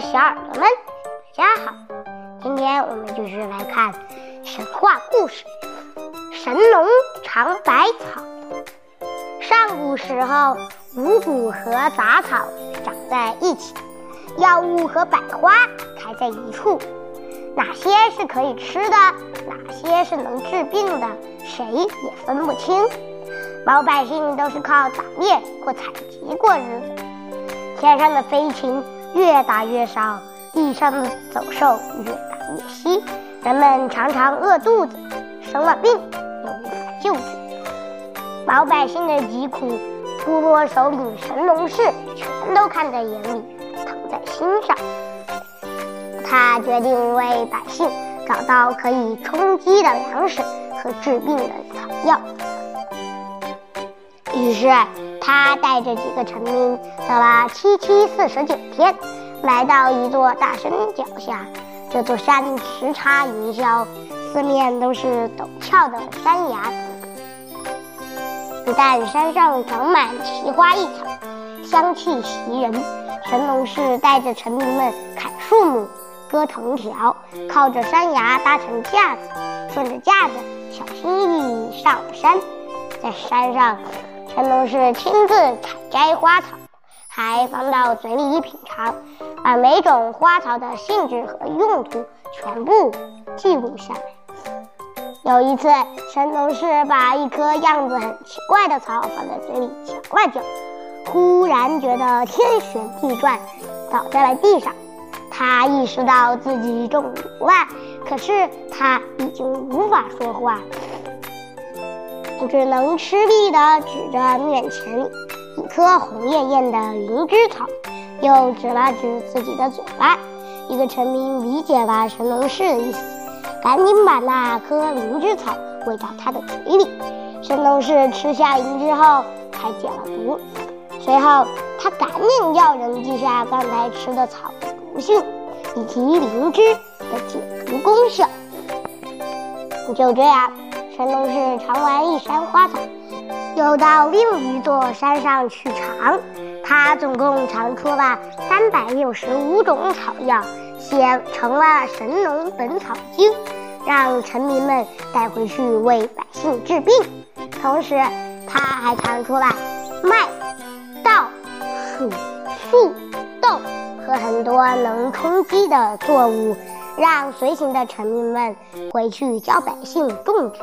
小耳朵们，大家好！今天我们继续来看神话故事《神农尝百草》。上古时候，五谷和杂草长在一起，药物和百花开在一处。哪些是可以吃的，哪些是能治病的，谁也分不清。老百姓都是靠打猎或采集过日子。天上的飞禽越打越少，地上的走兽越打越稀，人们常常饿肚子，生了病也无法救治。老百姓的疾苦，部落首领神农氏全都看在眼里，疼在心上。他决定为百姓找到可以充饥的粮食和治病的草药。于是。他带着几个臣民走了七七四十九天，来到一座大山脚下。这座山直插云霄，四面都是陡峭的山崖。不但山上长满奇花异草，香气袭人。神农氏带着臣民们砍树木、割藤条，靠着山崖搭成架子，顺着架子小心翼翼上山。在山上。神农氏亲自采摘花草，还放到嘴里品尝，把每种花草的性质和用途全部记录下来。有一次，神农氏把一颗样子很奇怪的草放在嘴里嚼了嚼，忽然觉得天旋地转，倒在了地上。他意识到自己中毒了，可是他已经无法说话。只能吃力地指着面前一颗红艳艳的灵芝草，又指了指自己的嘴巴。一个臣民理解了神农氏的意思，赶紧把那颗灵芝草喂到他的嘴里。神农氏吃下灵芝后，才解了毒。随后，他赶紧叫人记下刚才吃的草的毒性，以及灵芝的解毒功效。就这样。神农氏尝完一山花草，又到另一座山上去尝。他总共尝出了三百六十五种草药，写成了《神农本草经》，让臣民们带回去为百姓治病。同时，他还尝出了麦、稻、黍、粟、豆和很多能充饥的作物，让随行的臣民们回去教百姓种植。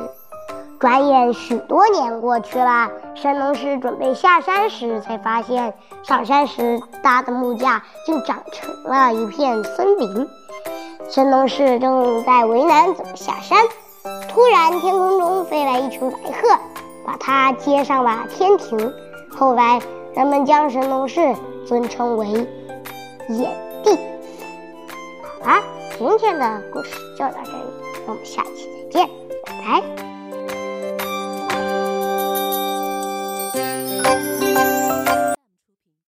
转眼许多年过去了，神农氏准备下山时，才发现上山时搭的木架竟长成了一片森林。神农氏正在为难怎么下山，突然天空中飞来一群白鹤，把他接上了天庭。后来人们将神农氏尊称为炎帝。好啦，今天的故事就到这里，我们下期再见，